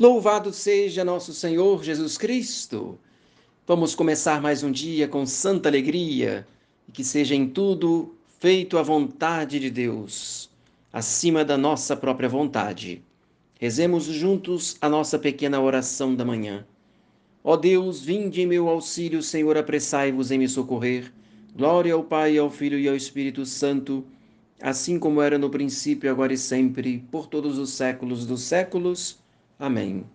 Louvado seja nosso Senhor Jesus Cristo. Vamos começar mais um dia com santa alegria e que seja em tudo feito a vontade de Deus, acima da nossa própria vontade. Rezemos juntos a nossa pequena oração da manhã. Ó Deus, vinde em meu auxílio, Senhor, apressai-vos em me socorrer. Glória ao Pai, ao Filho e ao Espírito Santo, assim como era no princípio, agora e sempre, por todos os séculos dos séculos. Amém.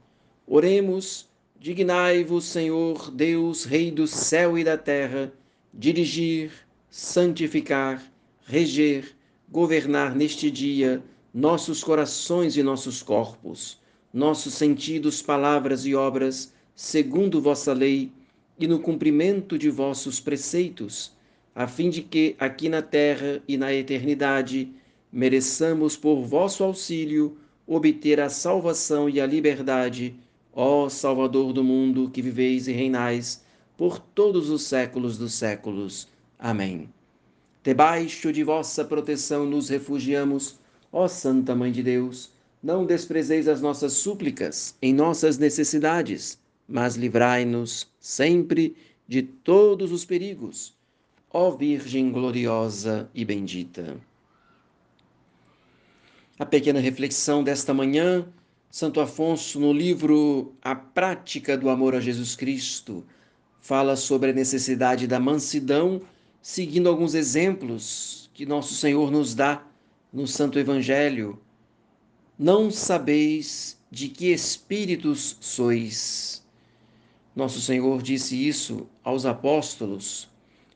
Oremos, dignai-vos, Senhor, Deus, Rei do céu e da terra, dirigir, santificar, reger, governar neste dia nossos corações e nossos corpos, nossos sentidos, palavras e obras, segundo vossa lei e no cumprimento de vossos preceitos, a fim de que aqui na terra e na eternidade mereçamos por vosso auxílio obter a salvação e a liberdade, ó Salvador do mundo que viveis e reinais por todos os séculos dos séculos. Amém. Debaixo de vossa proteção nos refugiamos, ó Santa Mãe de Deus. Não desprezeis as nossas súplicas em nossas necessidades, mas livrai-nos sempre de todos os perigos, ó Virgem gloriosa e bendita. A pequena reflexão desta manhã, Santo Afonso, no livro A Prática do Amor a Jesus Cristo, fala sobre a necessidade da mansidão, seguindo alguns exemplos que nosso Senhor nos dá no Santo Evangelho. Não sabeis de que espíritos sois. Nosso Senhor disse isso aos apóstolos.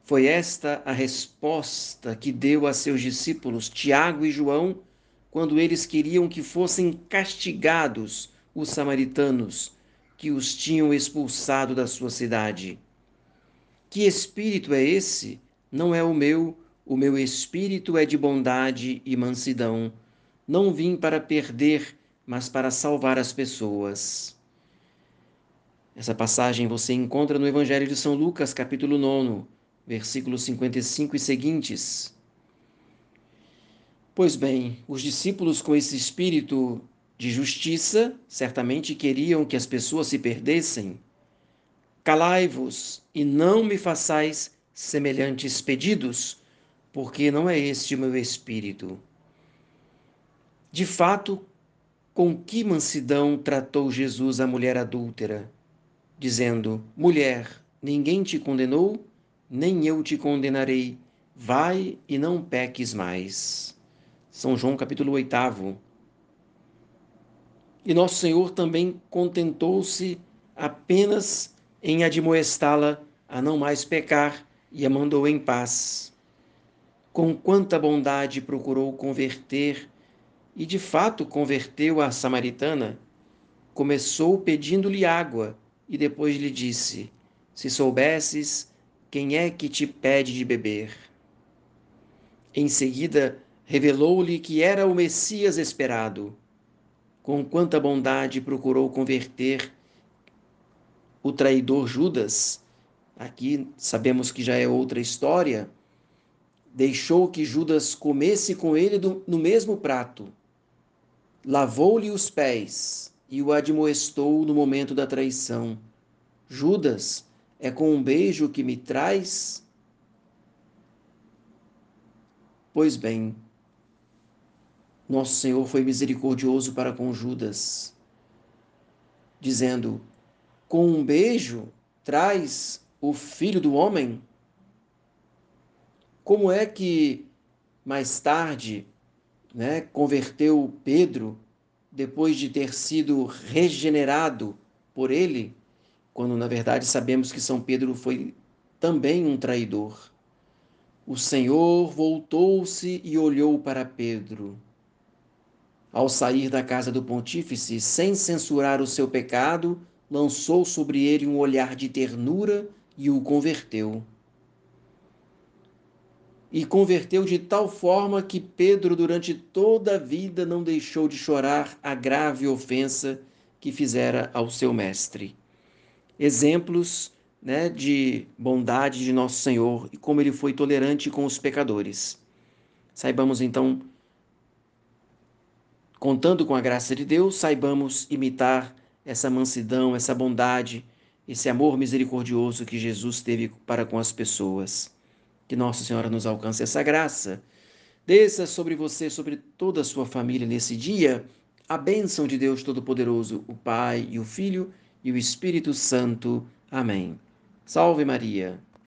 Foi esta a resposta que deu a seus discípulos Tiago e João quando eles queriam que fossem castigados os samaritanos que os tinham expulsado da sua cidade. Que espírito é esse? Não é o meu, o meu espírito é de bondade e mansidão. Não vim para perder, mas para salvar as pessoas. Essa passagem você encontra no Evangelho de São Lucas, capítulo 9, versículos 55 e seguintes. Pois bem, os discípulos com esse espírito de justiça certamente queriam que as pessoas se perdessem. Calai-vos e não me façais semelhantes pedidos, porque não é este o meu espírito. De fato, com que mansidão tratou Jesus a mulher adúltera, dizendo: Mulher, ninguém te condenou, nem eu te condenarei. Vai e não peques mais. São João capítulo 8. E nosso Senhor também contentou-se apenas em admoestá-la a não mais pecar e a mandou em paz. Com quanta bondade procurou converter, e de fato converteu a samaritana. Começou pedindo-lhe água e depois lhe disse: Se soubesses quem é que te pede de beber. Em seguida, revelou-lhe que era o Messias esperado. Com quanta bondade procurou converter o traidor Judas. Aqui sabemos que já é outra história. Deixou que Judas comesse com ele do, no mesmo prato. Lavou-lhe os pés e o admoestou no momento da traição. Judas, é com um beijo que me traz? Pois bem, nosso Senhor foi misericordioso para com Judas, dizendo: Com um beijo traz o filho do homem? Como é que mais tarde né, converteu Pedro depois de ter sido regenerado por ele, quando na verdade sabemos que São Pedro foi também um traidor? O Senhor voltou-se e olhou para Pedro ao sair da casa do pontífice, sem censurar o seu pecado, lançou sobre ele um olhar de ternura e o converteu. E converteu de tal forma que Pedro, durante toda a vida, não deixou de chorar a grave ofensa que fizera ao seu mestre. Exemplos né, de bondade de nosso Senhor e como ele foi tolerante com os pecadores. Saibamos então Contando com a graça de Deus, saibamos imitar essa mansidão, essa bondade, esse amor misericordioso que Jesus teve para com as pessoas. Que Nossa Senhora nos alcance essa graça. Desça sobre você, sobre toda a sua família nesse dia, a bênção de Deus Todo-Poderoso, o Pai e o Filho e o Espírito Santo. Amém. Salve Maria.